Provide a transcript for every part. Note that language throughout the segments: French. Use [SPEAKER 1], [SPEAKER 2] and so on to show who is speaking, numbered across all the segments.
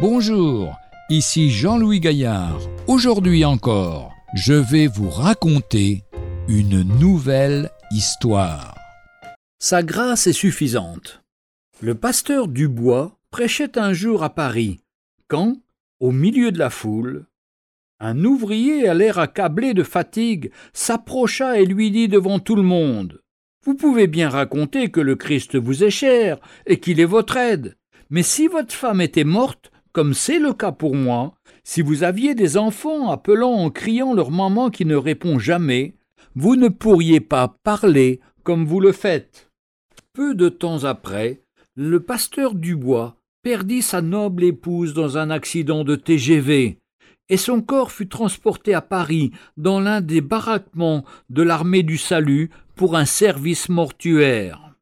[SPEAKER 1] Bonjour, ici Jean-Louis Gaillard. Aujourd'hui encore, je vais vous raconter une nouvelle histoire.
[SPEAKER 2] Sa grâce est suffisante. Le pasteur Dubois prêchait un jour à Paris, quand, au milieu de la foule, un ouvrier à l'air accablé de fatigue s'approcha et lui dit devant tout le monde Vous pouvez bien raconter que le Christ vous est cher et qu'il est votre aide, mais si votre femme était morte, comme c'est le cas pour moi, si vous aviez des enfants appelant en criant leur maman qui ne répond jamais, vous ne pourriez pas parler comme vous le faites. Peu de temps après, le pasteur Dubois perdit sa noble épouse dans un accident de TGV, et son corps fut transporté à Paris dans l'un des baraquements de l'armée du salut pour un service mortuaire.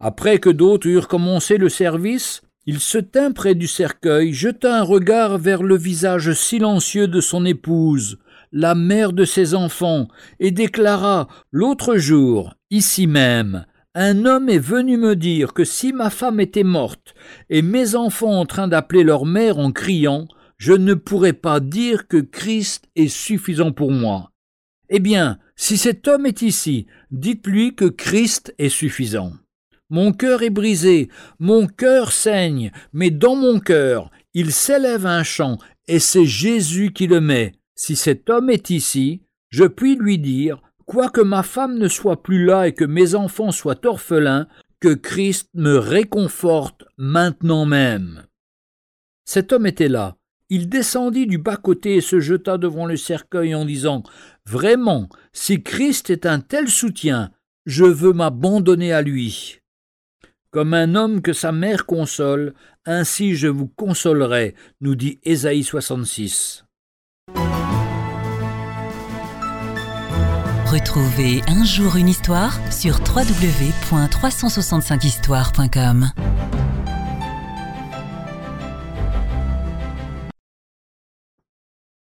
[SPEAKER 2] Après que d'autres eurent commencé le service, il se tint près du cercueil, jeta un regard vers le visage silencieux de son épouse, la mère de ses enfants, et déclara L'autre jour, ici même, un homme est venu me dire que si ma femme était morte et mes enfants en train d'appeler leur mère en criant, je ne pourrais pas dire que Christ est suffisant pour moi. Eh bien, si cet homme est ici, dites-lui que Christ est suffisant. Mon cœur est brisé, mon cœur saigne, mais dans mon cœur, il s'élève un chant, et c'est Jésus qui le met. Si cet homme est ici, je puis lui dire, quoique ma femme ne soit plus là et que mes enfants soient orphelins, que Christ me réconforte maintenant même. Cet homme était là. Il descendit du bas-côté et se jeta devant le cercueil en disant Vraiment, si Christ est un tel soutien, je veux m'abandonner à lui. Comme un homme que sa mère console, ainsi je vous consolerai, nous dit Ésaïe 66.
[SPEAKER 3] Retrouvez un jour une histoire sur www.365histoire.com.